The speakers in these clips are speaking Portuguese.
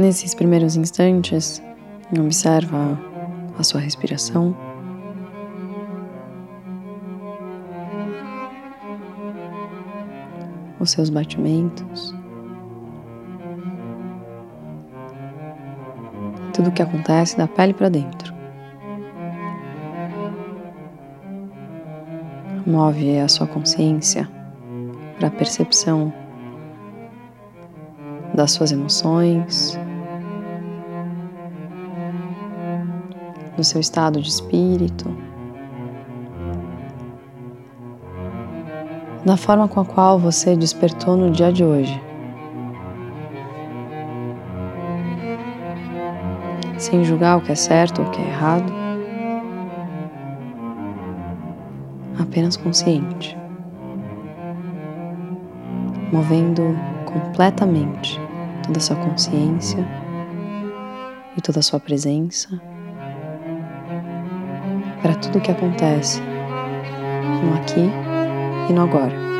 Nesses primeiros instantes, observa a sua respiração. Os seus batimentos. Tudo o que acontece da pele para dentro. Move a sua consciência para a percepção das suas emoções, do seu estado de espírito, da forma com a qual você despertou no dia de hoje. Sem julgar o que é certo ou o que é errado, apenas consciente, movendo completamente toda a sua consciência e toda a sua presença para tudo o que acontece no aqui e no agora.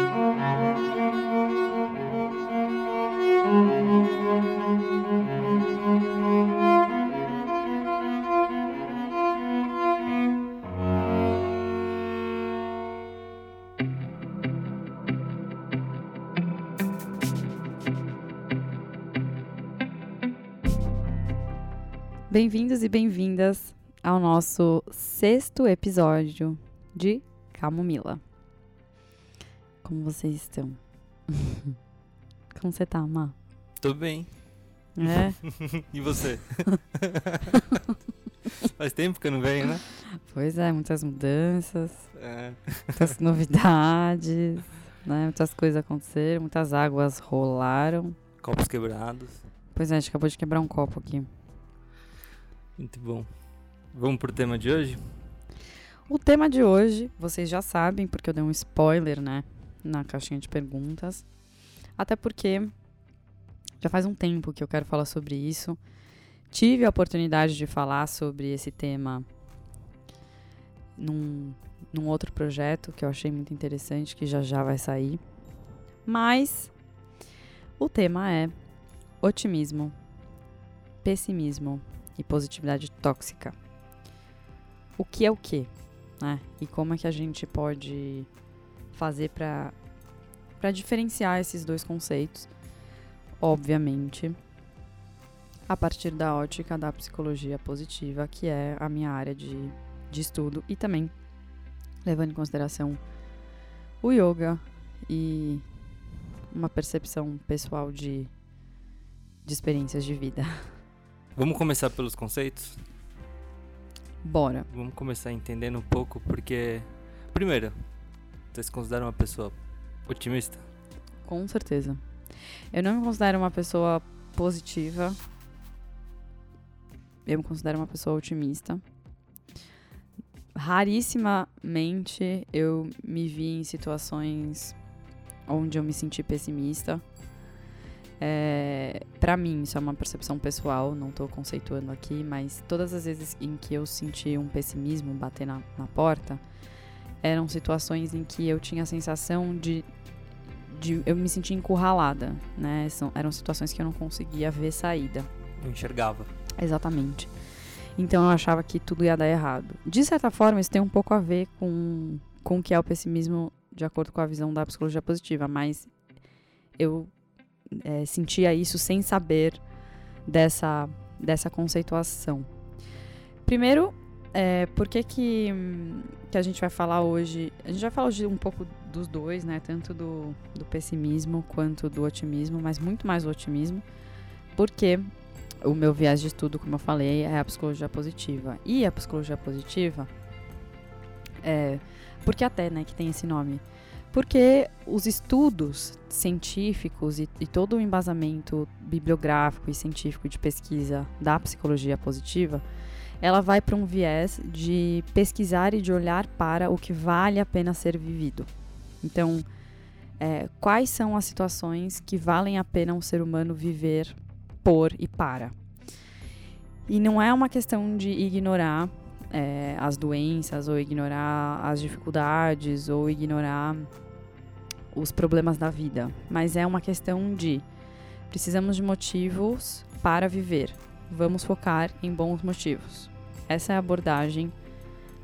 Bem-vindos e bem-vindas ao nosso sexto episódio de Camomila. Como vocês estão? Como você tá, Má? Tô bem. É? e você? Faz tempo que eu não venho, né? Pois é, muitas mudanças, É. muitas novidades, né? Muitas coisas aconteceram, muitas águas rolaram. Copos quebrados. Pois é, a gente acabou de quebrar um copo aqui. Muito bom. Vamos pro tema de hoje? O tema de hoje, vocês já sabem, porque eu dei um spoiler, né, na caixinha de perguntas. Até porque já faz um tempo que eu quero falar sobre isso. Tive a oportunidade de falar sobre esse tema num, num outro projeto que eu achei muito interessante, que já já vai sair. Mas o tema é otimismo, pessimismo e positividade tóxica. O que é o que? Né? E como é que a gente pode fazer para para diferenciar esses dois conceitos? Obviamente, a partir da ótica da psicologia positiva, que é a minha área de, de estudo, e também levando em consideração o yoga e uma percepção pessoal de, de experiências de vida. Vamos começar pelos conceitos? Bora. Vamos começar entendendo um pouco, porque. Primeiro, você se considera uma pessoa otimista? Com certeza. Eu não me considero uma pessoa positiva. Eu me considero uma pessoa otimista. Rarissimamente eu me vi em situações onde eu me senti pessimista. É, para mim, isso é uma percepção pessoal, não tô conceituando aqui, mas todas as vezes em que eu senti um pessimismo bater na, na porta, eram situações em que eu tinha a sensação de, de eu me sentia encurralada, né? São, eram situações que eu não conseguia ver saída. Não enxergava. Exatamente. Então eu achava que tudo ia dar errado. De certa forma, isso tem um pouco a ver com, com o que é o pessimismo de acordo com a visão da psicologia positiva, mas eu é, sentia isso sem saber dessa, dessa conceituação. Primeiro, é, por que, que, que a gente vai falar hoje? A gente vai falar hoje um pouco dos dois, né? Tanto do, do pessimismo quanto do otimismo, mas muito mais do otimismo, porque o meu viés de estudo, como eu falei, é a psicologia positiva. E a psicologia positiva é. Porque até, né, que tem esse nome? Porque os estudos científicos e, e, todo o embasamento bibliográfico e científico de pesquisa da psicologia positiva, ela vai para um viés de pesquisar e de olhar para o que vale a pena ser vivido. Então, é, quais são as situações que valem a pena um ser humano viver por e para? E não é uma questão de ignorar é, as doenças, ou ignorar as dificuldades, ou ignorar os problemas da vida. Mas é uma questão de precisamos de motivos para viver. Vamos focar em bons motivos. Essa é a abordagem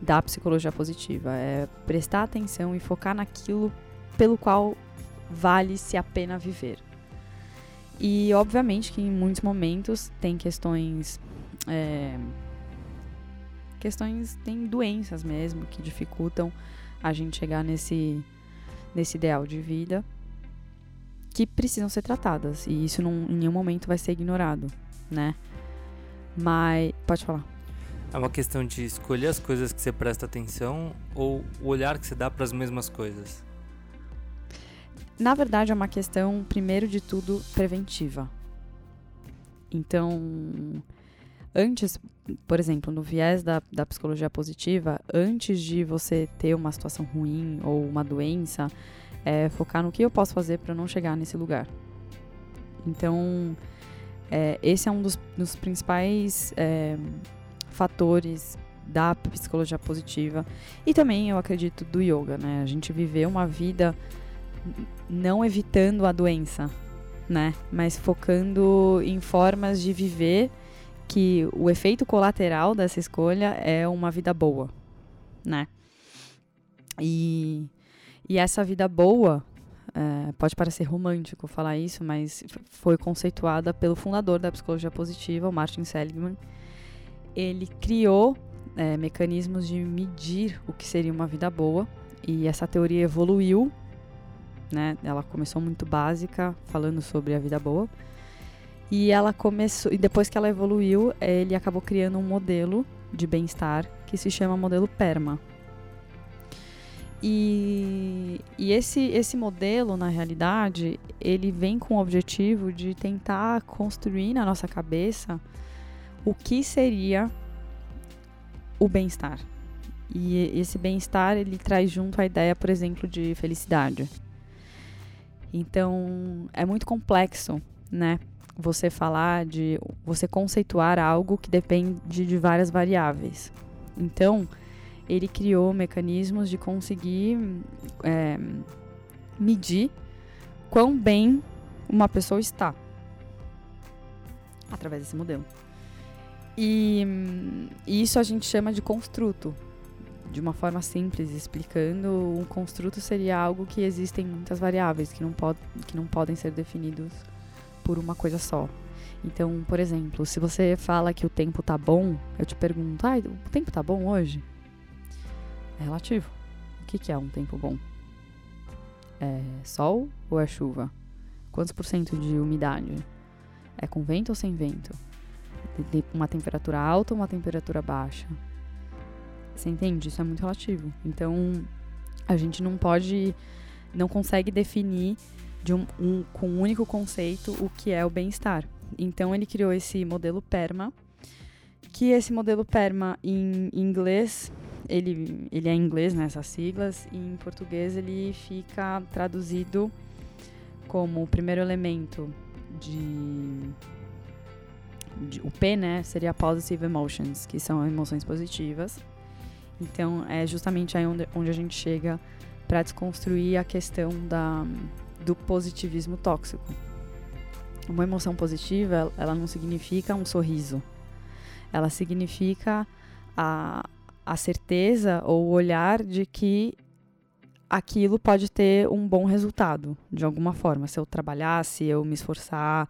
da psicologia positiva, é prestar atenção e focar naquilo pelo qual vale-se a pena viver. E obviamente que em muitos momentos tem questões. É, questões. tem doenças mesmo que dificultam a gente chegar nesse, nesse ideal de vida que precisam ser tratadas. E isso não, em nenhum momento vai ser ignorado, né? Mas. Pode falar. É uma questão de escolher as coisas que você presta atenção ou o olhar que você dá para as mesmas coisas? Na verdade, é uma questão, primeiro de tudo, preventiva. Então, antes, por exemplo, no viés da, da psicologia positiva, antes de você ter uma situação ruim ou uma doença, é focar no que eu posso fazer para não chegar nesse lugar. Então, é, esse é um dos, dos principais é, fatores da psicologia positiva e também eu acredito do yoga, né? A gente viver uma vida não evitando a doença, né? Mas focando em formas de viver que o efeito colateral dessa escolha é uma vida boa, né? E, e essa vida boa, é, pode parecer romântico falar isso, mas foi conceituada pelo fundador da psicologia positiva, o Martin Seligman. Ele criou é, mecanismos de medir o que seria uma vida boa, e essa teoria evoluiu né? Ela começou muito básica, falando sobre a vida boa. E ela começou, e depois que ela evoluiu, ele acabou criando um modelo de bem-estar que se chama modelo PERMA. E, e esse, esse modelo, na realidade, ele vem com o objetivo de tentar construir na nossa cabeça o que seria o bem-estar. E esse bem-estar, ele traz junto a ideia, por exemplo, de felicidade. Então, é muito complexo, né? Você falar de. Você conceituar algo que depende de várias variáveis. Então, ele criou mecanismos de conseguir é, medir quão bem uma pessoa está através desse modelo. E, isso a gente chama de construto, de uma forma simples, explicando, um construto seria algo que existem muitas variáveis que não, pod que não podem ser definidos por uma coisa só. Então, por exemplo, se você fala que o tempo tá bom, eu te pergunto, ah, o tempo tá bom hoje? É relativo. O que, que é um tempo bom? É sol ou é chuva? Quantos por cento de umidade? É com vento ou sem vento? Uma temperatura alta ou uma temperatura baixa? Você entende? Isso é muito relativo. Então, a gente não pode, não consegue definir de um, um, com um único conceito o que é o bem-estar. Então, ele criou esse modelo PERMA, que esse modelo PERMA em inglês, ele, ele é em inglês, né, siglas, e em português ele fica traduzido como o primeiro elemento de, de o P, né, seria positive emotions, que são emoções positivas. Então, é justamente aí onde, onde a gente chega para desconstruir a questão da, do positivismo tóxico. Uma emoção positiva, ela não significa um sorriso. Ela significa a, a certeza ou o olhar de que aquilo pode ter um bom resultado, de alguma forma. Se eu trabalhar, se eu me esforçar,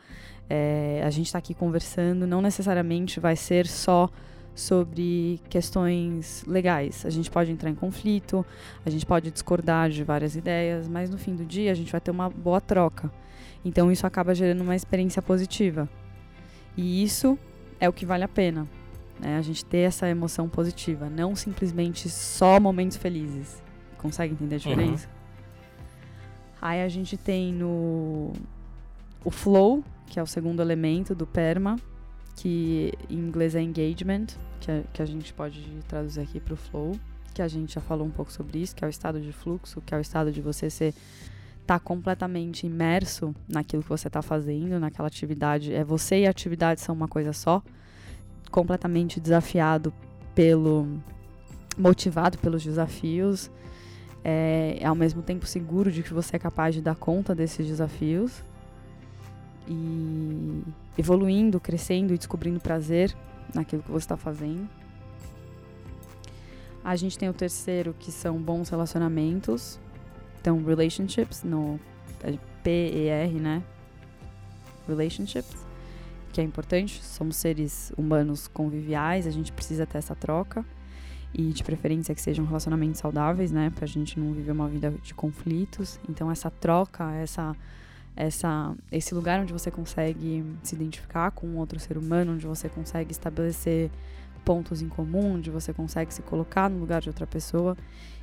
é, a gente está aqui conversando, não necessariamente vai ser só sobre questões legais. A gente pode entrar em conflito, a gente pode discordar de várias ideias, mas no fim do dia a gente vai ter uma boa troca. Então isso acaba gerando uma experiência positiva. E isso é o que vale a pena. Né? A gente ter essa emoção positiva, não simplesmente só momentos felizes. Consegue entender a diferença? Uhum. Aí a gente tem no o flow, que é o segundo elemento do PERMA, que em inglês é engagement, que, é, que a gente pode traduzir aqui para o flow, que a gente já falou um pouco sobre isso, que é o estado de fluxo, que é o estado de você ser tá completamente imerso naquilo que você está fazendo, naquela atividade. É você e a atividade são uma coisa só, completamente desafiado pelo motivado pelos desafios, é, ao mesmo tempo seguro de que você é capaz de dar conta desses desafios e evoluindo, crescendo e descobrindo prazer naquilo que você está fazendo. A gente tem o terceiro, que são bons relacionamentos. Então, relationships, no é P-E-R, né? Relationships, que é importante. Somos seres humanos conviviais, a gente precisa ter essa troca. E de preferência que sejam relacionamentos saudáveis, né? Pra gente não viver uma vida de conflitos. Então, essa troca, essa essa, esse lugar onde você consegue se identificar com outro ser humano, onde você consegue estabelecer pontos em comum, onde você consegue se colocar no lugar de outra pessoa.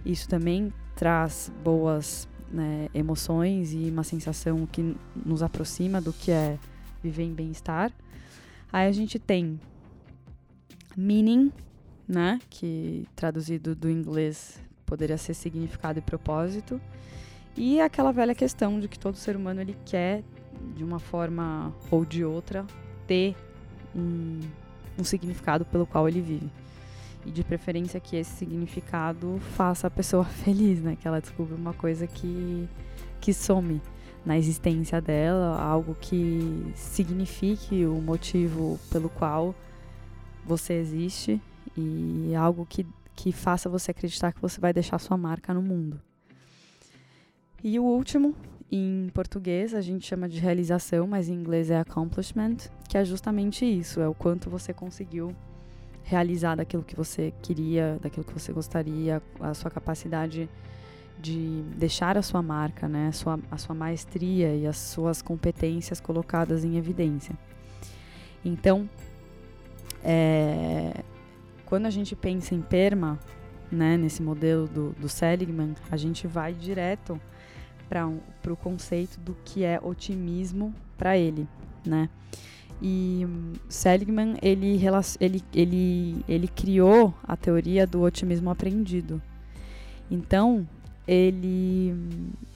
Isso também traz boas né, emoções e uma sensação que nos aproxima do que é viver em bem-estar. Aí a gente tem meaning, né, que traduzido do inglês poderia ser significado e propósito. E aquela velha questão de que todo ser humano ele quer, de uma forma ou de outra, ter um, um significado pelo qual ele vive. E de preferência que esse significado faça a pessoa feliz, né? Que ela descubra uma coisa que, que some na existência dela, algo que signifique o motivo pelo qual você existe e algo que, que faça você acreditar que você vai deixar sua marca no mundo. E o último, em português, a gente chama de realização, mas em inglês é accomplishment, que é justamente isso, é o quanto você conseguiu realizar daquilo que você queria, daquilo que você gostaria, a sua capacidade de deixar a sua marca, né, a sua, a sua maestria e as suas competências colocadas em evidência. Então, é, quando a gente pensa em PERMA, né, nesse modelo do, do Seligman, a gente vai direto para um, o conceito do que é otimismo para ele, né? E Seligman ele, ele, ele, ele criou a teoria do otimismo aprendido. Então, ele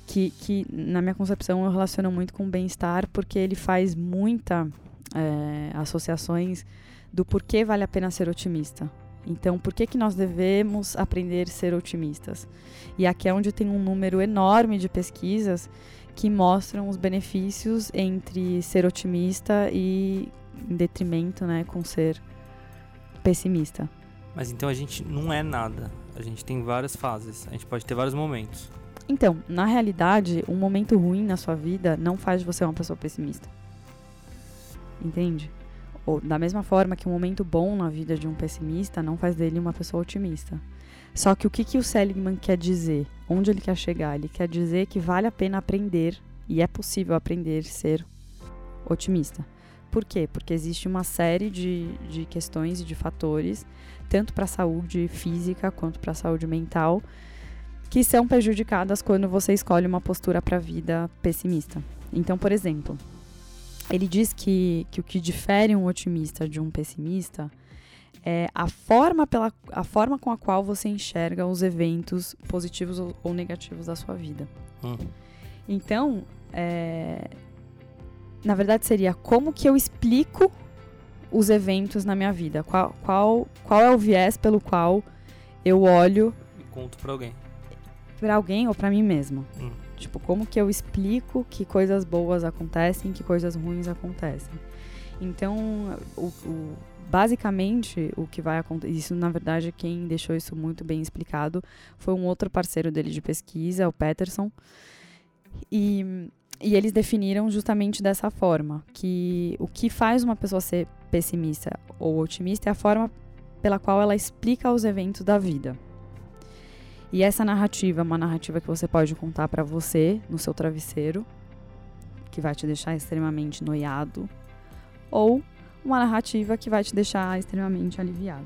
que, que na minha concepção eu relaciono muito com bem-estar porque ele faz muita é, associações do porquê vale a pena ser otimista. Então, por que, que nós devemos aprender a ser otimistas? E aqui é onde tem um número enorme de pesquisas que mostram os benefícios entre ser otimista e em detrimento, né, com ser pessimista. Mas então a gente não é nada. A gente tem várias fases. A gente pode ter vários momentos. Então, na realidade, um momento ruim na sua vida não faz de você uma pessoa pessimista. Entende? Ou da mesma forma que um momento bom na vida de um pessimista não faz dele uma pessoa otimista. Só que o que, que o Seligman quer dizer? Onde ele quer chegar? Ele quer dizer que vale a pena aprender, e é possível aprender ser otimista. Por quê? Porque existe uma série de, de questões e de fatores, tanto para a saúde física quanto para a saúde mental, que são prejudicadas quando você escolhe uma postura para a vida pessimista. Então, por exemplo, ele diz que, que o que difere um otimista de um pessimista é a forma, pela, a forma com a qual você enxerga os eventos positivos ou, ou negativos da sua vida. Hum. Então, é, na verdade seria como que eu explico os eventos na minha vida? Qual, qual, qual é o viés pelo qual eu olho... E conto pra alguém. Pra alguém ou pra mim mesmo. Hum. Tipo, como que eu explico que coisas boas acontecem, que coisas ruins acontecem. Então, o, o, basicamente, o que vai acontecer, isso na verdade quem deixou isso muito bem explicado foi um outro parceiro dele de pesquisa, o Peterson. E, e eles definiram justamente dessa forma, que o que faz uma pessoa ser pessimista ou otimista é a forma pela qual ela explica os eventos da vida. E essa narrativa é uma narrativa que você pode contar para você no seu travesseiro, que vai te deixar extremamente noiado, ou uma narrativa que vai te deixar extremamente aliviado.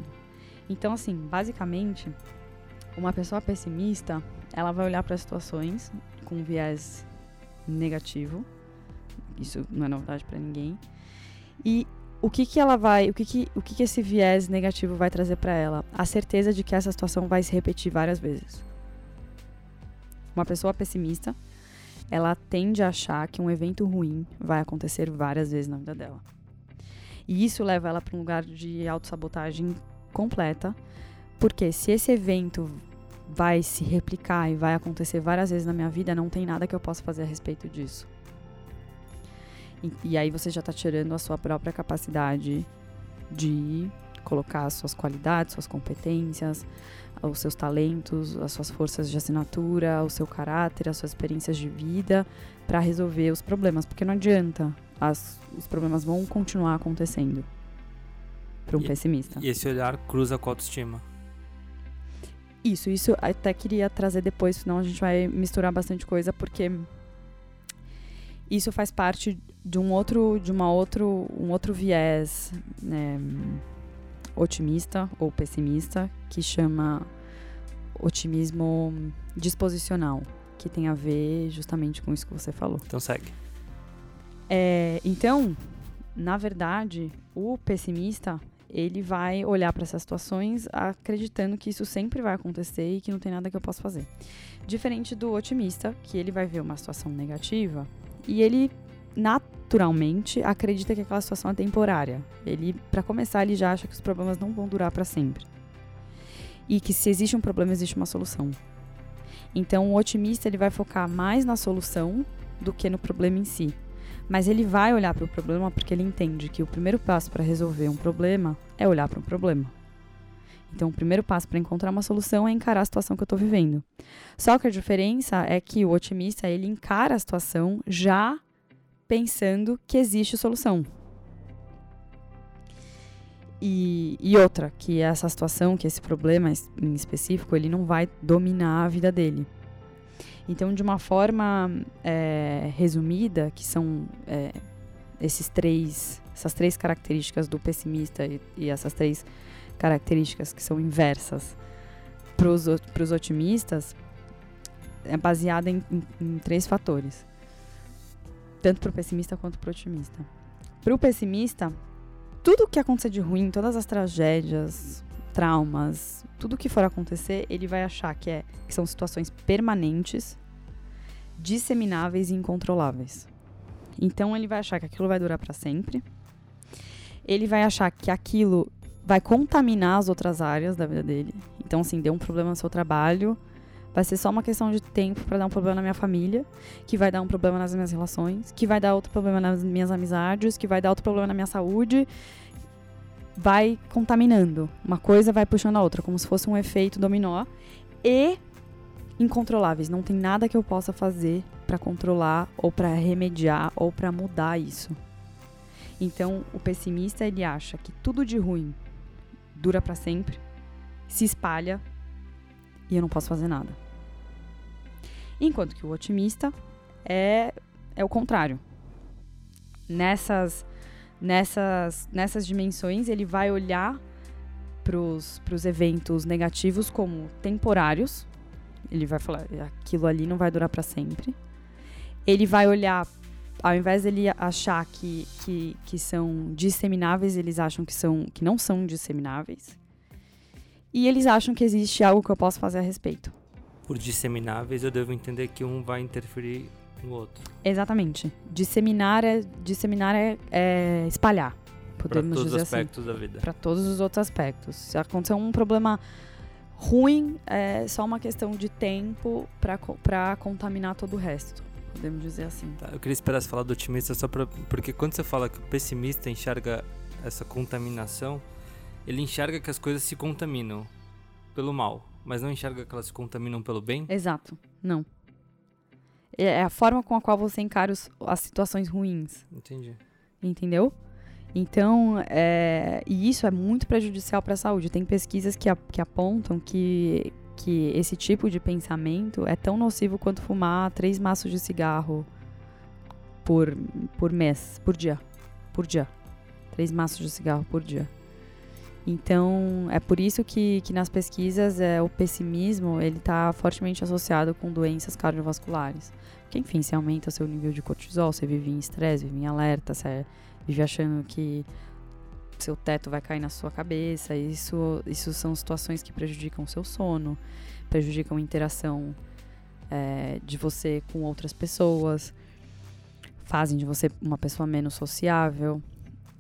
Então, assim, basicamente, uma pessoa pessimista, ela vai olhar para situações com viés negativo. Isso não é novidade para ninguém. E o que que ela vai, o que que, o que que esse viés negativo vai trazer para ela? A certeza de que essa situação vai se repetir várias vezes. Uma pessoa pessimista, ela tende a achar que um evento ruim vai acontecer várias vezes na vida dela. E isso leva ela para um lugar de autossabotagem completa, porque se esse evento vai se replicar e vai acontecer várias vezes na minha vida, não tem nada que eu possa fazer a respeito disso. E, e aí você já está tirando a sua própria capacidade de colocar as suas qualidades, suas competências, os seus talentos, as suas forças de assinatura, o seu caráter, as suas experiências de vida para resolver os problemas, porque não adianta, as, os problemas vão continuar acontecendo para um E- pessimista. E esse olhar cruza com a autoestima. Isso, isso até queria trazer depois, senão a gente vai misturar bastante coisa, porque isso faz parte de um outro, de uma outro, um outro viés né, otimista ou pessimista que chama otimismo disposicional, que tem a ver justamente com isso que você falou. Então segue. É, então, na verdade, o pessimista ele vai olhar para essas situações acreditando que isso sempre vai acontecer e que não tem nada que eu possa fazer. Diferente do otimista, que ele vai ver uma situação negativa e ele naturalmente acredita que aquela situação é temporária. Ele, para começar, ele já acha que os problemas não vão durar para sempre. E que se existe um problema, existe uma solução. Então, o otimista ele vai focar mais na solução do que no problema em si. Mas ele vai olhar para o problema porque ele entende que o primeiro passo para resolver um problema é olhar para o problema. Então, o primeiro passo para encontrar uma solução é encarar a situação que eu estou vivendo. Só que a diferença é que o otimista ele encara a situação já pensando que existe solução. E, e outra, que essa situação, que esse problema em específico, ele não vai dominar a vida dele. Então, de uma forma é, resumida, que são é, esses três, essas três características do pessimista e, e essas três características que são inversas para os otimistas, é baseada em, em- em três fatores. Tanto para o pessimista quanto para o otimista. Para o pessimista, tudo que acontecer de ruim, todas as tragédias, traumas, tudo que for acontecer, ele vai achar que, é, que são situações permanentes, dissemináveis e incontroláveis. Então ele vai achar que aquilo vai durar para sempre. Ele vai achar que aquilo vai contaminar as outras áreas da vida dele. Então, assim, deu um problema no seu trabalho, vai ser só uma questão de tempo para dar um problema na minha família, que vai dar um problema nas minhas relações, que vai dar outro problema nas minhas amizades, que vai dar outro problema na minha saúde. Vai contaminando. Uma coisa vai puxando a outra, como se fosse um efeito dominó. E incontroláveis. Não tem nada que eu possa fazer para controlar ou para remediar ou para mudar isso. Então, o pessimista ele acha que tudo de ruim dura para sempre, se espalha e eu não posso fazer nada. Enquanto que o otimista é é o contrário. Nessas nessas nessas dimensões ele vai olhar para os eventos negativos como temporários. Ele vai falar, aquilo ali não vai durar para sempre. Ele vai olhar, ao invés dele achar que, que, que são dissemináveis, eles acham que, são, que não são dissemináveis. E eles acham que existe algo que eu posso fazer a respeito. Por dissemináveis, eu devo entender que um vai interferir no outro. Exatamente. Disseminar é, disseminar é, é espalhar. Para Podemos todos os dizer assim. aspectos da vida. para todos os outros aspectos. Se acontecer um problema ruim, é só uma questão de tempo para contaminar todo o resto. Podemos dizer assim. Tá, eu queria esperar você falar do otimista só pra, porque quando você fala que o pessimista enxerga essa contaminação, ele enxerga que as coisas se contaminam pelo mal, mas não enxerga que elas se contaminam pelo bem. Exato. Não. É é a forma com a qual você encara os- as situações ruins. Entendi. Entendeu? Então, é, e isso é muito prejudicial para a saúde. Tem pesquisas que, a- que apontam que, que esse tipo de pensamento é tão nocivo quanto fumar três maços de cigarro por, por mês, por dia. Por dia. Três maços de cigarro por dia. Então, é por isso que, que nas pesquisas é, o pessimismo ele está fortemente associado com doenças cardiovasculares. Porque, enfim, você aumenta o seu nível de cortisol, você vive em estresse, vive em alerta, você vive achando que seu teto vai cair na sua cabeça. Isso, isso são situações que prejudicam o seu sono, prejudicam a interação é, de você com outras pessoas, fazem de você uma pessoa menos sociável,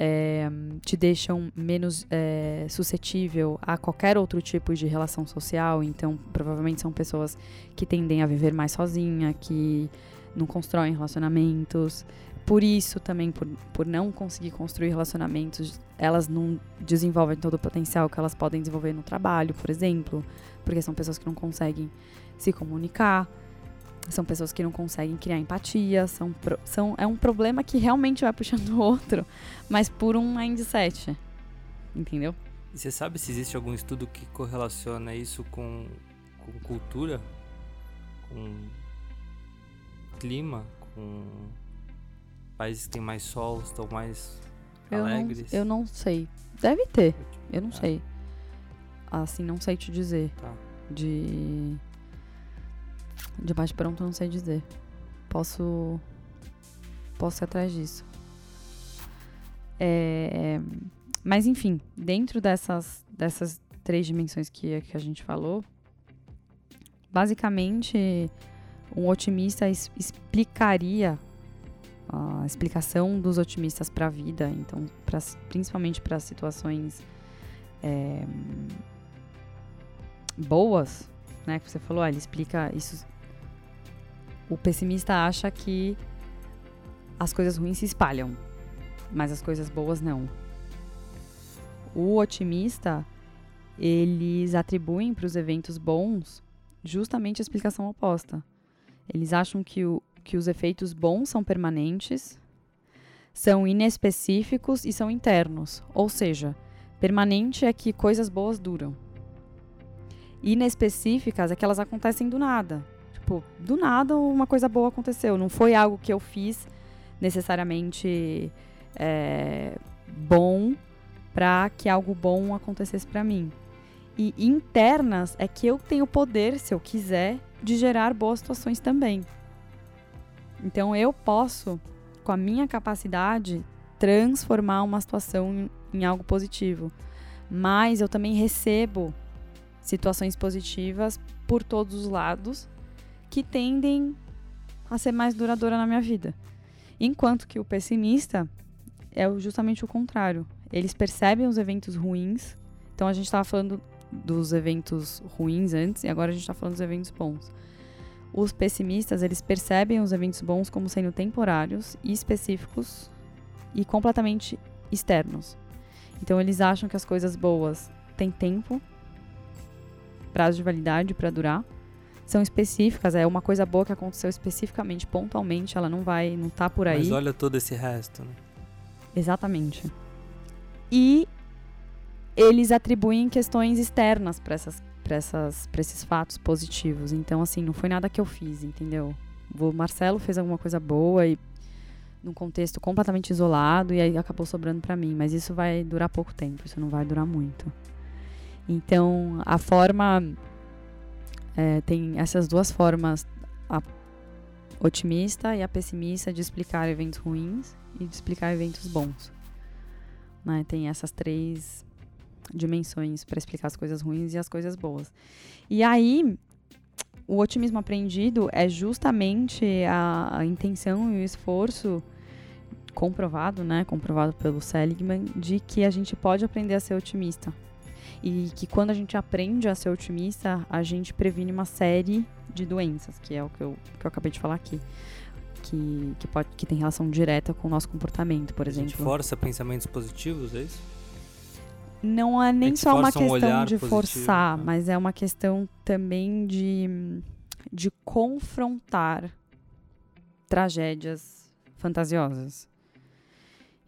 é, te deixam menos é, suscetível a qualquer outro tipo de relação social. Então, provavelmente são pessoas que tendem a viver mais sozinha, que não constroem relacionamentos, por isso também, por, por não conseguir construir relacionamentos, elas não desenvolvem todo o potencial que elas podem desenvolver no trabalho, por exemplo, porque são pessoas que não conseguem se comunicar, são pessoas que não conseguem criar empatia, são, são, é um problema que realmente vai puxando o outro, mas por um mindset, entendeu? E você sabe se existe algum estudo que correlaciona isso com, com cultura, com clima, com países que têm mais sol, estão mais eu alegres? Não, eu não sei. Deve ter. Eu não é. sei. Assim, não sei te dizer. Tá. De. De bate pronto, não sei dizer. Posso. Posso ir atrás disso. É, mas, enfim, dentro dessas, dessas três dimensões que, que a gente falou, basicamente, um otimista es, explicaria a explicação dos otimistas para a vida, então, pra, principalmente para situações é, boas, né? Que você falou, ele explica isso. O pessimista acha que as coisas ruins se espalham, mas as coisas boas não. O otimista, eles atribuem para os eventos bons justamente a explicação oposta. Eles acham que o, que os efeitos bons são permanentes, são inespecíficos e são internos. Ou seja, permanente é que coisas boas duram. Inespecíficas é que elas acontecem do nada. Tipo, do nada uma coisa boa aconteceu. Não foi algo que eu fiz necessariamente é, bom para que algo bom acontecesse para mim. E internas é que eu tenho poder, se eu quiser, de gerar boas situações também. Então eu posso, com a minha capacidade, transformar uma situação em, em algo positivo. Mas eu também recebo situações positivas por todos os lados que tendem a ser mais duradoura na minha vida. Enquanto que o pessimista é justamente o contrário. Eles percebem os eventos ruins. Então a gente estava falando dos eventos ruins antes e agora a gente está falando dos eventos bons. Os pessimistas, eles percebem os eventos bons como sendo temporários e específicos e completamente externos. Então eles acham que as coisas boas têm tempo, prazo de validade para durar, são específicas, é uma coisa boa que aconteceu especificamente, pontualmente, ela não vai, não tá por aí. Mas olha todo esse resto, né? Exatamente. E eles atribuem questões externas para essas para esses fatos positivos. Então, assim, não foi nada que eu fiz, entendeu? O Marcelo fez alguma coisa boa e num contexto completamente isolado e aí acabou sobrando para mim, mas isso vai durar pouco tempo, isso não vai durar muito. Então, a forma é, tem essas duas formas, a otimista e a pessimista de explicar eventos ruins e de explicar eventos bons. Né? Tem essas três dimensões para explicar as coisas ruins e as coisas boas. E aí, o otimismo aprendido é justamente a, a intenção e o esforço comprovado, né, comprovado pelo Seligman, de que a gente pode aprender a ser otimista. E que quando a gente aprende a ser otimista, a gente previne uma série de doenças, que é o que eu, que eu acabei de falar aqui. Que, que, pode, que tem relação direta com o nosso comportamento, por exemplo. A gente força pensamentos positivos, é isso? não é nem só uma questão um de positivo, forçar, né? mas é uma questão também de, de confrontar tragédias fantasiosas.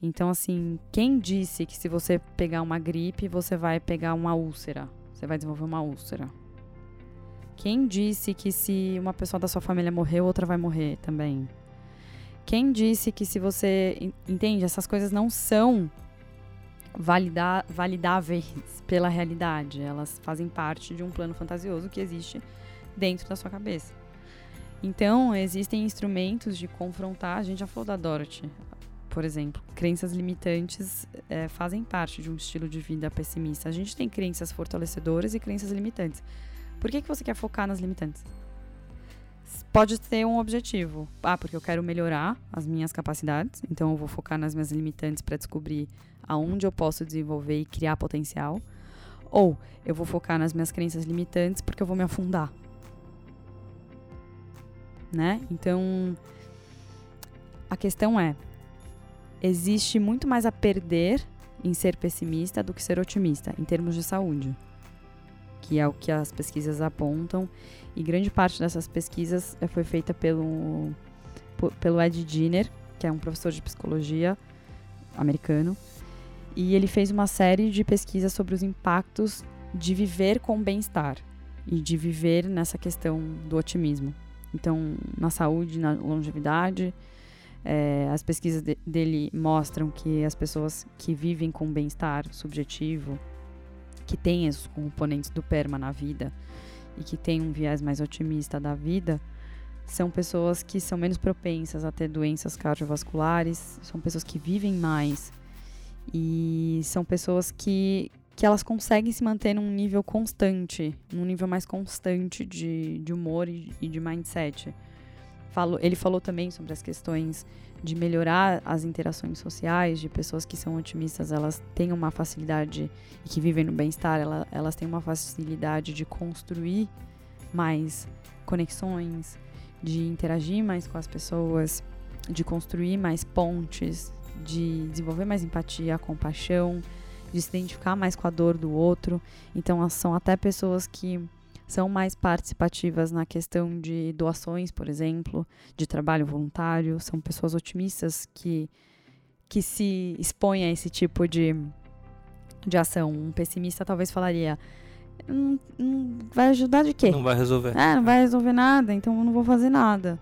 Então, assim, quem disse que se você pegar uma gripe, você vai pegar uma úlcera? Você vai desenvolver uma úlcera. Quem disse que se uma pessoa da sua família morrer, outra vai morrer também? Quem disse que se você. Entende? Essas coisas não são validáveis pela realidade. Elas fazem parte de um plano fantasioso que existe dentro da sua cabeça. Então, existem instrumentos de confrontar. A gente já falou da Dorothy, por exemplo. Crenças limitantes é, fazem parte de um estilo de vida pessimista. A gente tem crenças fortalecedoras e crenças limitantes. Por que, que você quer focar nas limitantes? Pode ter um objetivo. Ah, porque eu quero melhorar as minhas capacidades, então eu vou focar nas minhas limitantes para descobrir aonde eu posso desenvolver e criar potencial. Ou eu vou focar nas minhas crenças limitantes porque eu vou me afundar. Né? Então, a questão é: existe muito mais a perder em ser pessimista do que ser otimista, em termos de saúde, que é o que as pesquisas apontam. E grande parte dessas pesquisas eh, foi feita pelo, pelo Ed Dinner, que é um professor de psicologia americano. E ele fez uma série de pesquisas sobre os impactos de viver com bem-estar e de viver nessa questão do otimismo. Então, na saúde, na longevidade, é, as pesquisas de, dele mostram que as pessoas que vivem com bem-estar subjetivo, que têm os componentes do PERMA na vida e que têm um viés mais otimista da vida, são pessoas que são menos propensas a ter doenças cardiovasculares, são pessoas que vivem mais e são pessoas que, que elas conseguem se manter num nível constante, num nível mais constante de, de humor e, e de mindset. Falou, ele falou também sobre as questões de melhorar as interações sociais, de pessoas que são otimistas, elas têm uma facilidade, e que vivem no bem-estar, elas, elas têm uma facilidade de construir mais conexões, de interagir mais com as pessoas, de construir mais pontes, de desenvolver mais empatia, compaixão, de se identificar mais com a dor do outro. Então, são até pessoas que são mais participativas na questão de doações, por exemplo, de trabalho voluntário, são pessoas otimistas que, que se expõem a esse tipo de, de ação. Um pessimista talvez falaria. Não, não vai ajudar de quê? Não vai resolver. É, não vai resolver nada, então eu não vou fazer nada.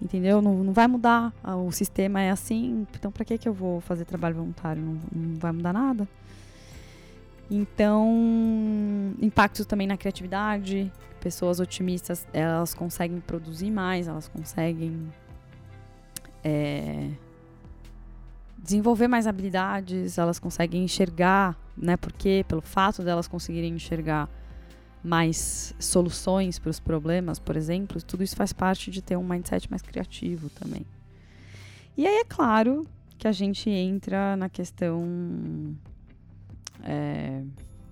Entendeu? Não, não vai mudar. O sistema é assim, então para que, que eu vou fazer trabalho voluntário? Não, não vai mudar nada. Então, impactos também na criatividade. Pessoas otimistas, elas conseguem produzir mais, elas conseguem é, desenvolver mais habilidades, elas conseguem enxergar, né? Porque pelo fato delas conseguirem enxergar mais soluções para os problemas, por exemplo, tudo isso faz parte de ter um mindset mais criativo também. E aí é claro que a gente entra na questão é,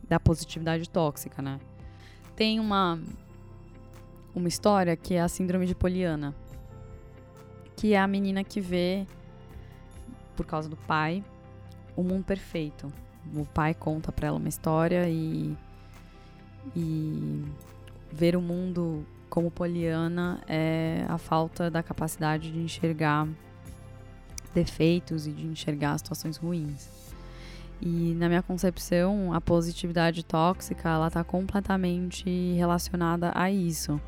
da positividade tóxica, né? Tem uma, uma história que é a síndrome de Poliana, que é a menina que vê, por causa do pai, o mundo perfeito. O pai conta para ela uma história e, e ver o mundo como Poliana é a falta da capacidade de enxergar defeitos e de enxergar situações ruins. E na minha concepção, a positividade tóxica, ela está completamente relacionada a isso.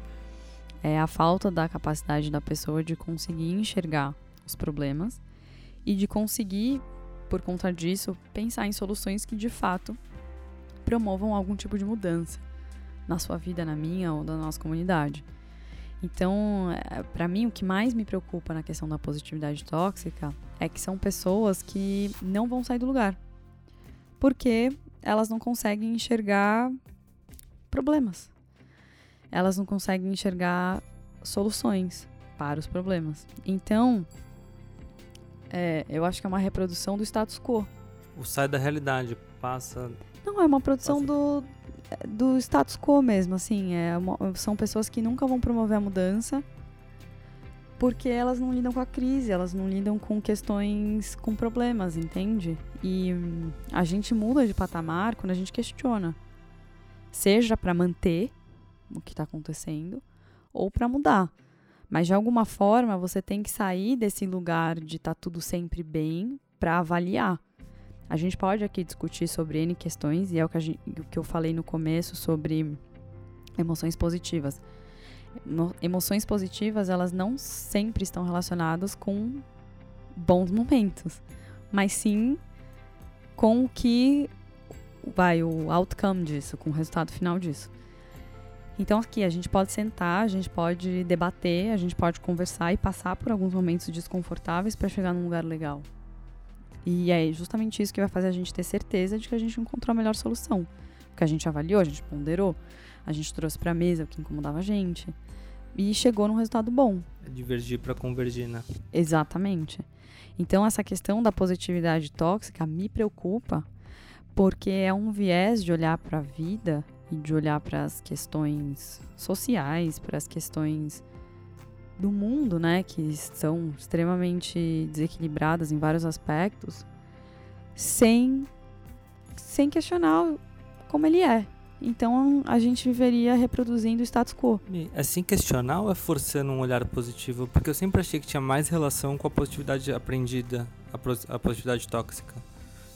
É a falta da capacidade da pessoa de conseguir enxergar os problemas e de conseguir, por conta disso, pensar em soluções que de fato promovam algum tipo de mudança na sua vida, na minha ou da nossa comunidade. Então, é, para mim, o que mais me preocupa na questão da positividade tóxica é que são pessoas que não vão sair do lugar porque elas não conseguem enxergar problemas. Elas não conseguem enxergar soluções para os problemas. Então, é, eu acho que é uma reprodução do status quo. O sai da realidade, passa. Não, é uma produção do, do status quo mesmo, assim. É uma, são pessoas que nunca vão promover a mudança porque elas não lidam com a crise, elas não lidam com questões, com problemas, entende? E hum, a gente muda de patamar quando a gente questiona, seja para manter o que está acontecendo ou para mudar. Mas de alguma forma você tem que sair desse lugar de tá tudo sempre bem para avaliar. A gente pode aqui discutir sobre N questões, e é o que, gente, o que eu falei no começo sobre emoções positivas emoções positivas, elas não sempre estão relacionadas com bons momentos, mas sim com o que vai o outcome disso, com o resultado final disso. Então aqui a gente pode sentar, a gente pode debater, a gente pode conversar e passar por alguns momentos desconfortáveis para chegar num lugar legal. E é justamente isso que vai fazer a gente ter certeza de que a gente encontrou a melhor solução. Porque a gente avaliou, a gente ponderou, a gente trouxe para a mesa o que incomodava a gente e chegou num resultado bom. É divergir para convergir, né? Exatamente. Então essa questão da positividade tóxica me preocupa porque é um viés de olhar para a vida e de olhar para as questões sociais, para as questões do mundo, né, que são extremamente desequilibradas em vários aspectos, sem sem questionar como ele é. Então a gente viveria reproduzindo o status quo. Assim questionar ou é forçando um olhar positivo? Porque eu sempre achei que tinha mais relação com a positividade aprendida, a positividade tóxica.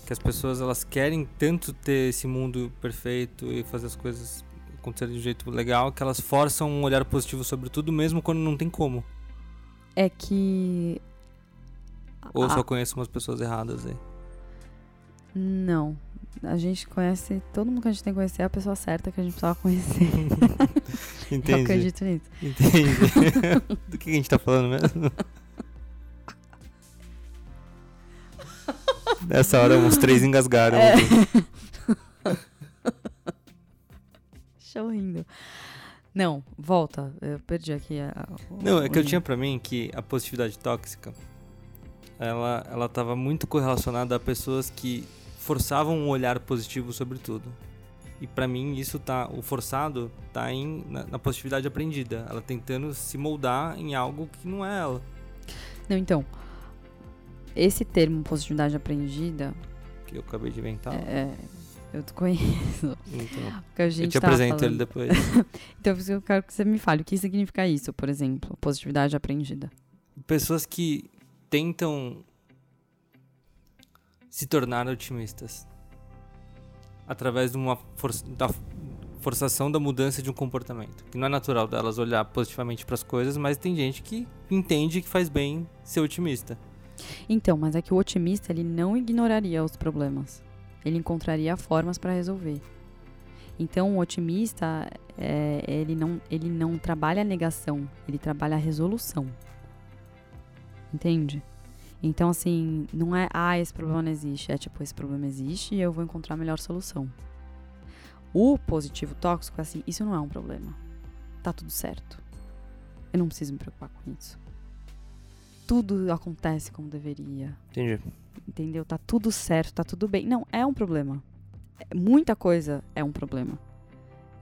Que as pessoas elas querem tanto ter esse mundo perfeito e fazer as coisas acontecerem de um jeito legal que elas forçam um olhar positivo sobre tudo mesmo quando não tem como. É que ou só conheço umas pessoas erradas aí. Não, a gente conhece, todo mundo que a gente tem que conhecer é a pessoa certa que a gente precisava conhecer. Entendi. Eu acredito nisso. Entendi. Do que a gente tá falando mesmo? Nessa hora, uns três engasgaram. É. Show rindo. Não, volta. Eu perdi aqui a. Não, é que eu tinha pra mim que a positividade tóxica ela, ela tava muito correlacionada a pessoas que forçavam um olhar positivo sobre tudo. E para mim isso tá, o forçado tá em, na, na, positividade aprendida, ela tentando se moldar em algo que não é ela. Não, então, esse termo positividade aprendida que eu acabei de inventar. É, eu te conheço. Então, eu te apresento falando. ele depois. então, eu quero que você me fale o que significa isso, por exemplo, positividade aprendida. Pessoas que tentam se tornar otimistas através de uma for da forçação da mudança de um comportamento. Que não é natural delas olhar positivamente para as coisas, mas tem gente que entende que faz bem ser otimista. Então, mas é que o otimista ele não ignoraria os problemas. Ele encontraria formas para resolver. Então, o otimista é, ele, não, ele não trabalha a negação, ele trabalha a resolução. Entende? Então, assim, não é, ah, esse problema não existe. É tipo, esse problema existe e eu vou encontrar a melhor solução. O positivo tóxico é assim, isso não é um problema. Tá tudo certo. Eu não preciso me preocupar com isso. Tudo acontece como deveria. Entendi. Entendeu? Tá tudo certo, tá tudo bem. Não, é um problema. Muita coisa é um problema.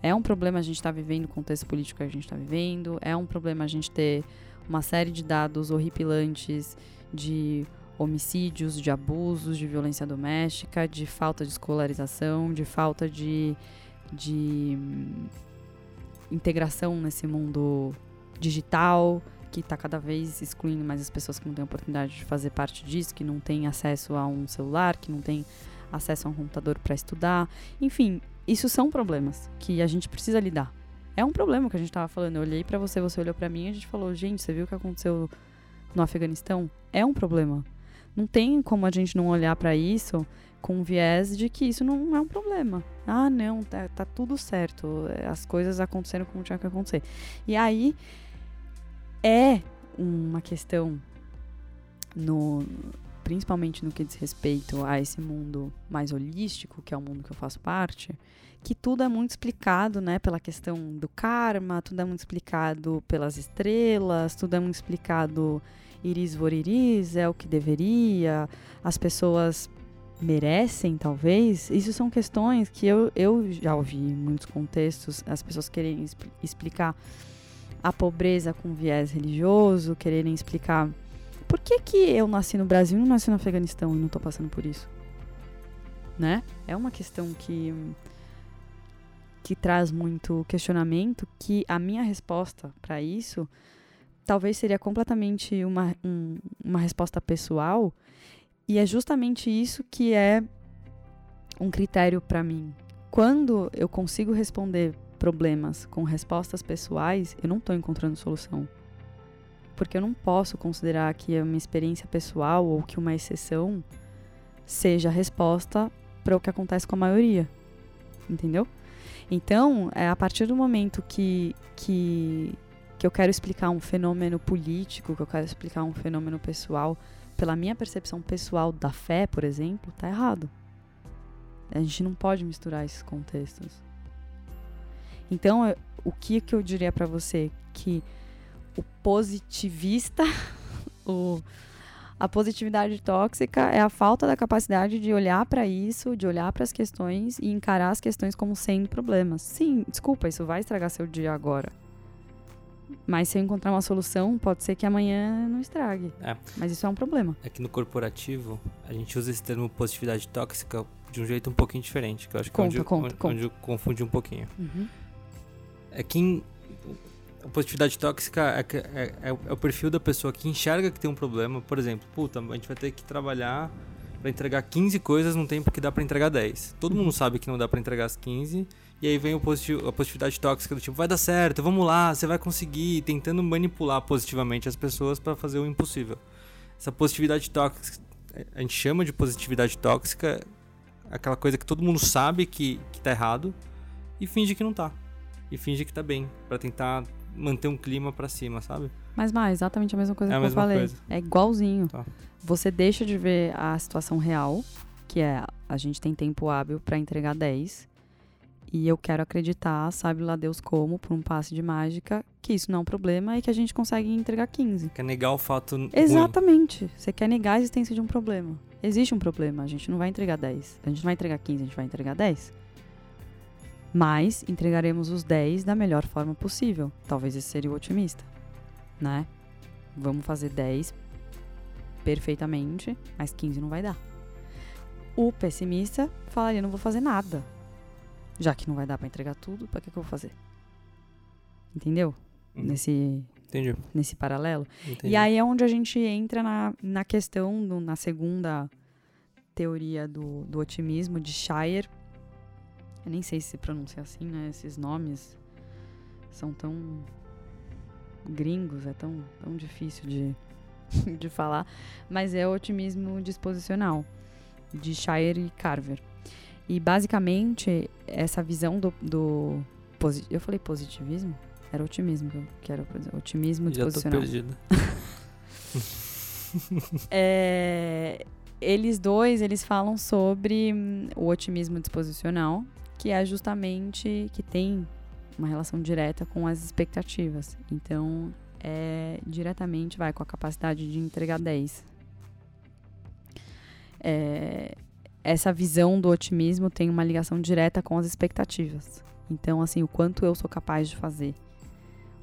É um problema a gente estar tá vivendo o contexto político que a gente está vivendo. É um problema a gente ter uma série de dados horripilantes de homicídios, de abusos, de violência doméstica, de falta de escolarização, de falta de, de hum, integração nesse mundo digital, que está cada vez excluindo mais as pessoas que não têm oportunidade de fazer parte disso, que não têm acesso a um celular, que não têm acesso a um computador para estudar. Enfim, isso são problemas que a gente precisa lidar. É um problema que a gente estava falando. Eu olhei para você, você olhou para mim e a gente falou: gente, você viu o que aconteceu no Afeganistão é um problema. Não tem como a gente não olhar para isso com um viés de que isso não é um problema. Ah, não, tá, tá tudo certo. As coisas aconteceram como tinha que acontecer. E aí é uma questão no principalmente no que diz respeito a esse mundo mais holístico, que é o mundo que eu faço parte, que tudo é muito explicado, né, pela questão do karma, tudo é muito explicado pelas estrelas, tudo é muito explicado iris vor iris, é o que deveria, as pessoas merecem, talvez. Isso são questões que eu, eu já ouvi em muitos contextos, as pessoas quererem explicar a pobreza com viés religioso, quererem explicar por que, que eu nasci no Brasil e não nasci no Afeganistão e não estou passando por isso. Né? É uma questão que que traz muito questionamento, que a minha resposta para isso talvez seria completamente uma, um, uma resposta pessoal, e é justamente isso que é um critério para mim. Quando eu consigo responder problemas com respostas pessoais, eu não estou encontrando solução. Porque eu não posso considerar que a minha experiência pessoal ou que uma exceção seja a resposta para o que acontece com a maioria. Entendeu? Então, é a partir do momento que, que, que eu quero explicar um fenômeno político, que eu quero explicar um fenômeno pessoal, pela minha percepção pessoal da fé, por exemplo, tá errado. A gente não pode misturar esses contextos. Então, eu, o que, que eu diria para você? Que o positivista, o a positividade tóxica é a falta da capacidade de olhar para isso, de olhar para as questões e encarar as questões como sendo problemas. Sim, desculpa, isso vai estragar seu dia agora. Mas se eu encontrar uma solução, pode ser que amanhã não estrague. É. Mas isso é um problema. É que no corporativo, a gente usa esse termo positividade tóxica de um jeito um pouquinho diferente, que eu acho que é onde, conta, onde, conta. onde eu confundi um pouquinho. Uhum. É quem. A positividade tóxica é, é- é o- é o perfil da pessoa que enxerga que tem um problema. Por exemplo, puta, a gente vai ter que trabalhar pra entregar 15 coisas num tempo que dá pra entregar 10. Todo mundo sabe que não dá pra entregar as 15. E aí vem positivo, a positividade tóxica do tipo, vai dar certo, vamos lá, você vai conseguir, tentando manipular positivamente as pessoas pra fazer o impossível. Essa positividade tóxica, a gente chama de positividade tóxica aquela coisa que todo mundo sabe que, que tá errado e finge que não tá. E finge que tá bem, Pra tentar manter um clima pra cima, sabe? Mas, mais exatamente a mesma coisa É que eu falei. coisa. É igualzinho. Tá. Você deixa de ver a situação real, que é a gente tem tempo hábil pra entregar 10. E eu quero acreditar, sabe lá Deus como, por um passe de mágica, que isso não é um problema e que a gente consegue entregar 15. Quer negar o fato ruim. Exatamente. Você quer negar a existência de um problema. Existe um problema, a gente não vai entregar 10. A gente não vai entregar 15, a gente vai entregar 10. Mas entregaremos os 10 da melhor forma possível. Talvez esse seria o otimista, né? Vamos fazer 10 perfeitamente, mas 15 não vai dar. O pessimista falaria: não vou fazer nada. Já que não vai dar pra entregar tudo, pra que, que eu vou fazer? Entendeu? Uhum. Nesse, Entendi. nesse paralelo. entendi. E aí é onde a gente entra na, na questão, do- na segunda teoria do, do otimismo de Shire. Eu nem sei se pronuncia assim, né? Esses nomes são tão gringos, é tão, tão difícil de, de falar. Mas é o otimismo disposicional, de Shire e Carver. E basicamente, essa visão do. do eu falei positivismo? Era otimismo que dizer. Otimismo Já tô disposicional. perdido. É, eles dois, eles falam sobre hum, o otimismo disposicional, que é justamente que tem uma relação direta com as expectativas. Então, é diretamente vai com a capacidade de entregar 10. É, essa visão do otimismo tem uma ligação direta com as expectativas. Então, assim, o quanto eu sou capaz de fazer,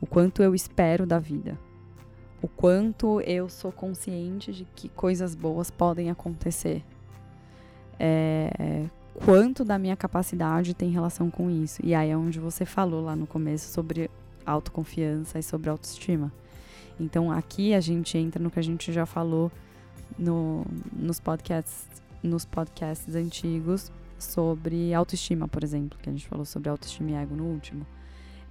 o quanto eu espero da vida o quanto eu sou consciente de que coisas boas podem acontecer. É, quanto da minha capacidade tem relação com isso. E aí é onde você falou lá no começo sobre autoconfiança e sobre autoestima. Então aqui a gente entra no que a gente já falou no, nos podcasts nos podcasts antigos sobre autoestima, por exemplo, que a gente falou sobre autoestima e ego no último.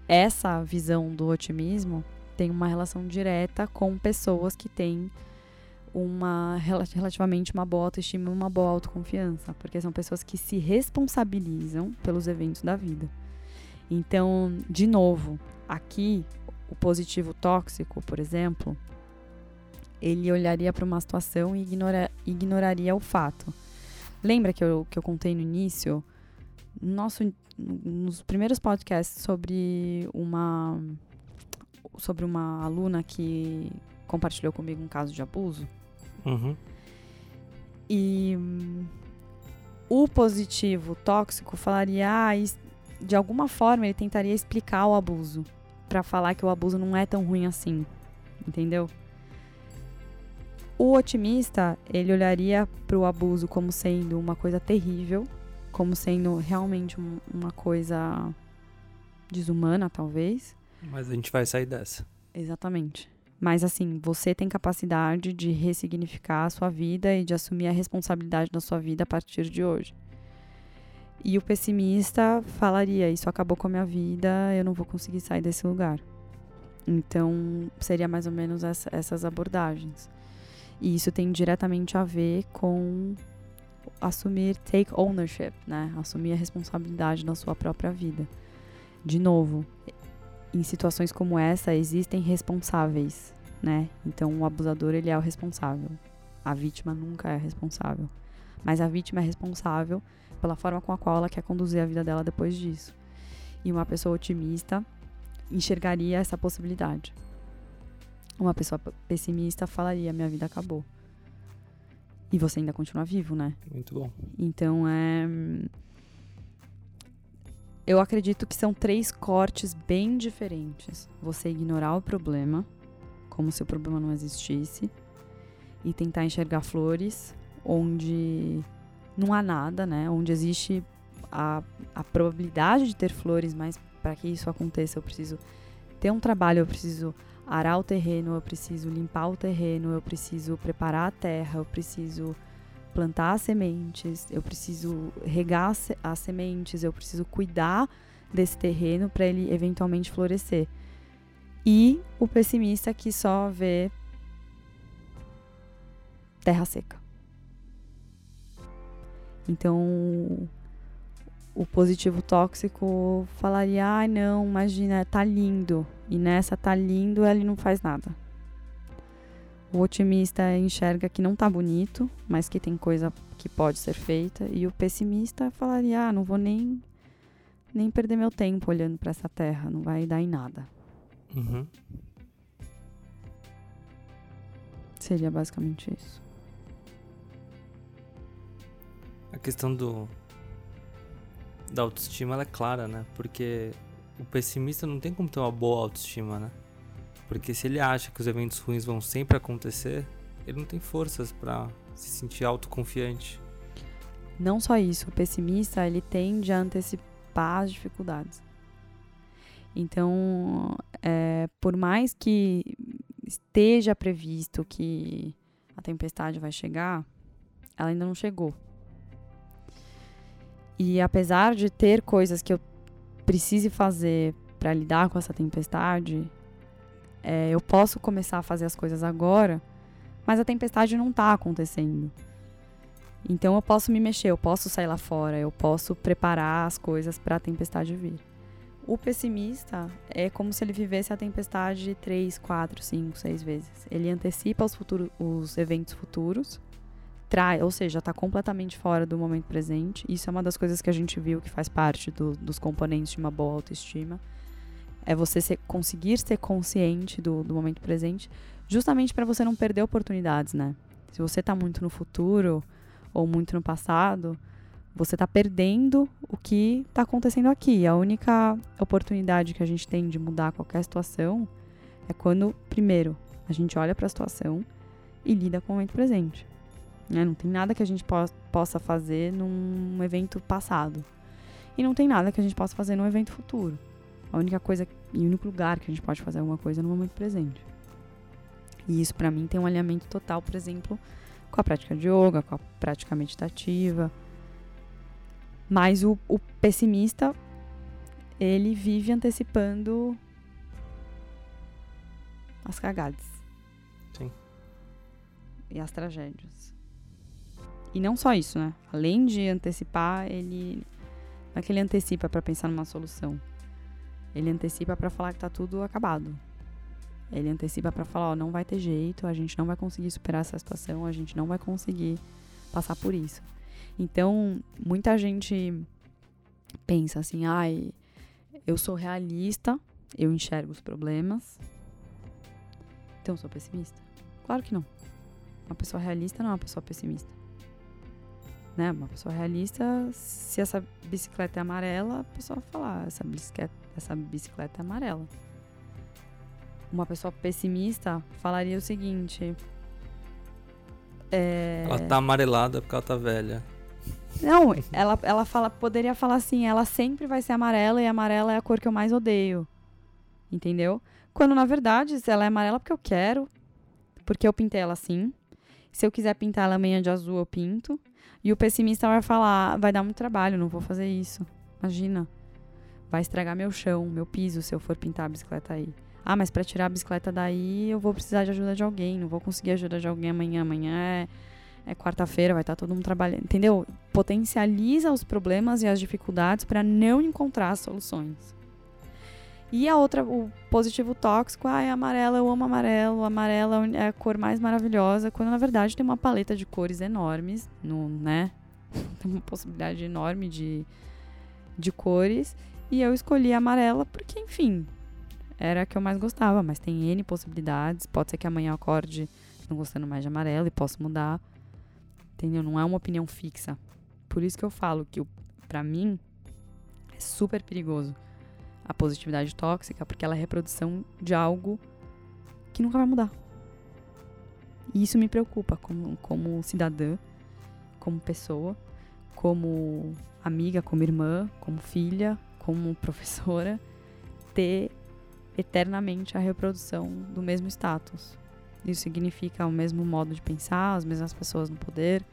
Essa visão do otimismo tem uma relação direta com pessoas que têm uma rela- relativamente uma boa autoestima uma boa autoconfiança, porque são pessoas que se responsabilizam pelos eventos da vida. Então, de novo, aqui o positivo tóxico, por exemplo, ele olharia para uma situação e ignora- ignoraria o fato. Lembra que eu, que eu contei no início, no nosso, nos primeiros podcasts sobre uma sobre uma aluna que compartilhou comigo um caso de abuso. Uhum. E hum, o positivo tóxico falaria, ah, de alguma forma ele tentaria explicar o abuso, Pra falar que o abuso não é tão ruim assim, entendeu? O otimista, ele olharia pro abuso como sendo uma coisa terrível, como sendo realmente um- uma coisa desumana, talvez. Mas a gente vai sair dessa. Exatamente. Mas assim, você tem capacidade de ressignificar a sua vida e de assumir a responsabilidade da sua vida a partir de hoje. E o pessimista falaria: Isso acabou com a minha vida, eu não vou conseguir sair desse lugar. Então, seria mais ou menos essa- essas abordagens. E isso tem diretamente a ver com assumir take ownership, né? Assumir a responsabilidade da sua própria vida. De novo, em situações como essa existem responsáveis, né? Então o abusador ele é o responsável. A vítima nunca é responsável. Mas a vítima é responsável pela forma com a qual ela quer conduzir a vida dela depois disso. E uma pessoa otimista enxergaria essa possibilidade. Uma pessoa pessimista falaria: minha vida acabou. E você ainda continua vivo, né? Muito bom. Então é. Eu acredito que são três cortes bem diferentes. Você ignorar o problema, como se o problema não existisse, e tentar enxergar flores onde não há nada, né? Onde existe a, a probabilidade de ter flores, mas para que isso aconteça eu preciso ter um trabalho, eu preciso arar o terreno, eu preciso limpar o terreno, eu preciso preparar a terra, eu preciso plantar sementes, eu preciso regar as sementes, eu preciso cuidar desse terreno para ele eventualmente florescer. E o pessimista que só vê terra seca. Então, o positivo tóxico falaria: "Ai, ah, não, imagina, tá lindo". E nessa tá lindo, ele não faz nada. O otimista enxerga que não tá bonito, mas que tem coisa que pode ser feita. E o pessimista falaria: ah, não vou nem, nem perder meu tempo olhando para essa terra, não vai dar em nada. Uhum. Seria basicamente isso. A questão do da autoestima ela é clara, né? Porque o pessimista não tem como ter uma boa autoestima, né? Porque se ele acha que os eventos ruins vão sempre acontecer, ele não tem forças para se sentir autoconfiante. Não só isso, o pessimista ele tende a antecipar as dificuldades. Então, é, por mais que esteja previsto que a tempestade vai chegar, ela ainda não chegou. E apesar de ter coisas que eu precise fazer para lidar com essa tempestade, é, eu posso começar a fazer as coisas agora, mas a tempestade não está acontecendo. Então eu posso me mexer, eu posso sair lá fora, eu posso preparar as coisas para a tempestade vir. O pessimista é como se ele vivesse a tempestade três, quatro, cinco, seis vezes. Ele antecipa os, os eventos futuros, trai, ou seja, está completamente fora do momento presente. Isso é uma das coisas que a gente viu que faz parte do, dos componentes de uma boa autoestima é você ser, conseguir ser consciente do, do momento presente, justamente para você não perder oportunidades, né? Se você está muito no futuro ou muito no passado, você está perdendo o que está acontecendo aqui. A única oportunidade que a gente tem de mudar qualquer situação é quando, primeiro, a gente olha para a situação e lida com o momento presente. Né? Não tem nada que a gente po possa fazer num evento passado. E não tem nada que a gente possa fazer num evento futuro. A única coisa e o único lugar que a gente pode fazer alguma coisa é no momento presente. E isso para mim tem um alinhamento total, por exemplo, com a prática de yoga, com a prática meditativa. Mas o, o pessimista, ele vive antecipando as cagadas. Sim. E as tragédias. E não só isso, né? Além de antecipar, ele. Não é que ele antecipa para pensar numa solução. Ele antecipa para falar que tá tudo acabado. Ele antecipa para falar, ó, não vai ter jeito, a gente não vai conseguir superar essa situação, a gente não vai conseguir passar por isso. Então, muita gente pensa assim, ai, eu sou realista, eu enxergo os problemas. Então, eu sou pessimista? Claro que não. Uma pessoa realista não é uma pessoa pessimista. Né? Uma pessoa realista, se essa bicicleta é amarela, a pessoa fala, ah, essa bicicleta, essa bicicleta é amarela. Uma pessoa pessimista falaria o seguinte. É... Ela tá amarelada porque ela tá velha. Não, ela, ela fala, poderia falar assim, ela sempre vai ser amarela e amarela é a cor que eu mais odeio. Entendeu? Quando na verdade, ela é amarela porque eu quero, porque eu pintei ela assim. Se eu quiser pintar ela amanhã de azul, eu pinto. E o pessimista vai falar: vai dar muito trabalho, não vou fazer isso. Imagina. Vai estragar meu chão, meu piso, se eu for pintar a bicicleta aí. Ah, mas para tirar a bicicleta daí, eu vou precisar de ajuda de alguém. Não vou conseguir ajuda de alguém amanhã. Amanhã é, é quarta-feira, vai estar tá todo mundo trabalhando. Entendeu? Potencializa os problemas e as dificuldades para não encontrar soluções. E a outra, o positivo tóxico, ah, é amarelo, eu amo amarelo, amarelo é a cor mais maravilhosa, quando na verdade tem uma paleta de cores enormes, no, né? tem uma possibilidade enorme de, de cores. E eu escolhi a amarela porque, enfim, era a que eu mais gostava, mas tem N possibilidades. Pode ser que amanhã eu acorde não gostando mais de amarelo e posso mudar. Entendeu? Não é uma opinião fixa. Por isso que eu falo que, para mim, É super perigoso a positividade tóxica, porque ela é reprodução de algo que nunca vai mudar. E isso me preocupa como, como cidadã, como pessoa, como amiga, como irmã, como filha, como professora, ter eternamente a reprodução do mesmo status. Isso significa o mesmo modo de pensar, as mesmas pessoas no poder,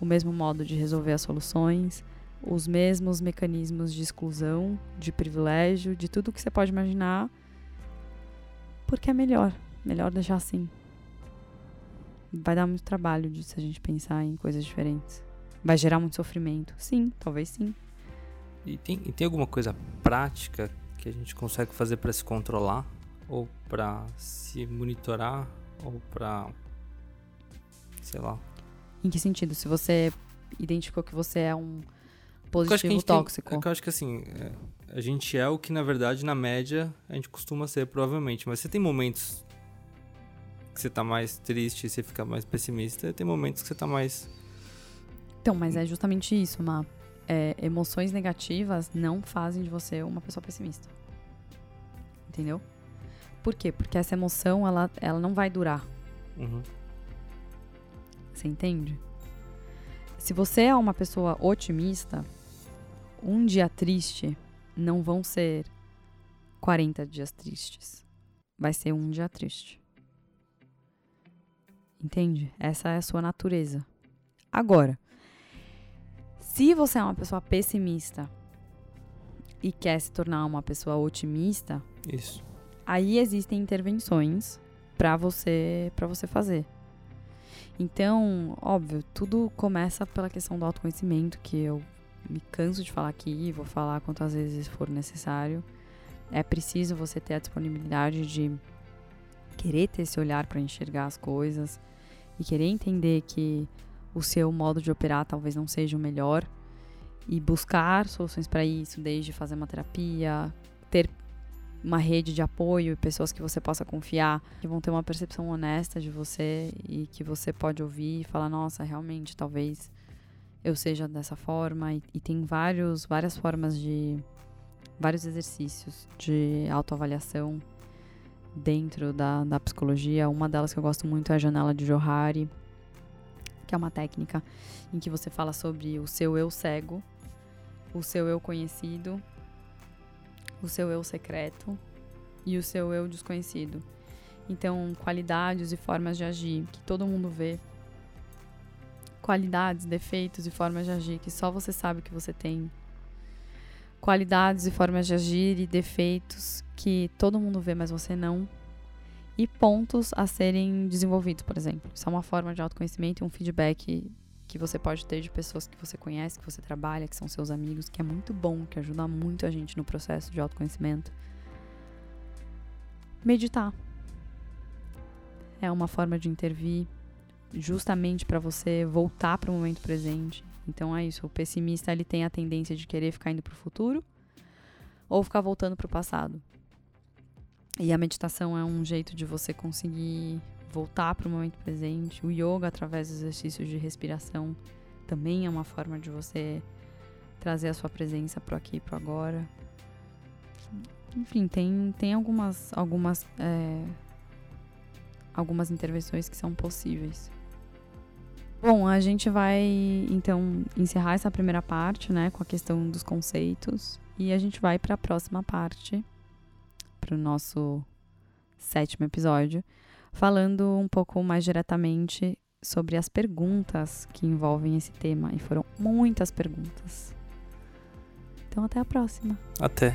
o mesmo modo de resolver as soluções, os mesmos mecanismos de exclusão, de privilégio, de tudo que você pode imaginar, porque é melhor, melhor deixar assim. Vai dar muito trabalho disso a gente pensar em coisas diferentes. Vai gerar muito sofrimento. Sim, talvez sim. E tem, e tem alguma coisa prática que a gente consegue fazer para se controlar? Ou para se monitorar? Ou para. sei lá. Em que sentido? Se você identificou que você é um positivo tóxico. Tem, é que eu acho que assim, é, a gente é o que na verdade, na média, a gente costuma ser, provavelmente. Mas você tem momentos que você tá mais triste, você fica mais pessimista, e tem momentos que você tá mais. Então, mas é justamente isso, Má. É, emoções negativas não fazem de você uma pessoa pessimista. Entendeu? Por quê? Porque essa emoção, ela, ela não vai durar. Uhum. Você entende? Se você é uma pessoa otimista, um dia triste não vão ser 40 dias tristes. Vai ser um dia triste. Entende? Essa é a sua natureza. Agora, se você é uma pessoa pessimista e quer se tornar uma pessoa otimista, isso. Aí existem intervenções para você para você fazer. Então, óbvio, tudo começa pela questão do autoconhecimento, que eu me canso de falar aqui, vou falar quantas vezes for necessário. É preciso você ter a disponibilidade de querer ter esse olhar para enxergar as coisas e querer entender que o seu modo de operar talvez não seja o melhor e buscar soluções para isso, desde fazer uma terapia, ter uma rede de apoio e pessoas que você possa confiar, que vão ter uma percepção honesta de você e que você pode ouvir e falar, nossa, realmente, talvez eu seja dessa forma. E, e tem vários, várias formas de. vários exercícios de autoavaliação dentro da, da psicologia. Uma delas que eu gosto muito é a janela de Johari, que é uma técnica em que você fala sobre o seu eu cego, o seu eu conhecido o seu eu secreto e o seu eu desconhecido. Então, qualidades e formas de agir que todo mundo vê. Qualidades, defeitos e formas de agir que só você sabe que você tem. Qualidades e formas de agir e defeitos que todo mundo vê, mas você não. E pontos a serem desenvolvidos, por exemplo. Isso é uma forma de autoconhecimento e um feedback que você pode ter de pessoas que você conhece, que você trabalha, que são seus amigos, que é muito bom, que ajuda muito a gente no processo de autoconhecimento. Meditar é uma forma de intervir justamente para você voltar para o momento presente. Então é isso, o pessimista ele tem a tendência de querer ficar indo para o futuro ou ficar voltando para o passado. E a meditação é um jeito de você conseguir voltar para o momento presente. O yoga, através dos exercícios de respiração, também é uma forma de você trazer a sua presença para aqui e para agora. Enfim, tem, tem algumas, algumas, é, algumas intervenções que são possíveis. Bom, a gente vai então encerrar essa primeira parte, né, com a questão dos conceitos, e a gente vai para a próxima parte, para o nosso sétimo episódio, falando um pouco mais diretamente sobre as perguntas que envolvem esse tema. E foram muitas perguntas. Então, até a próxima. Até.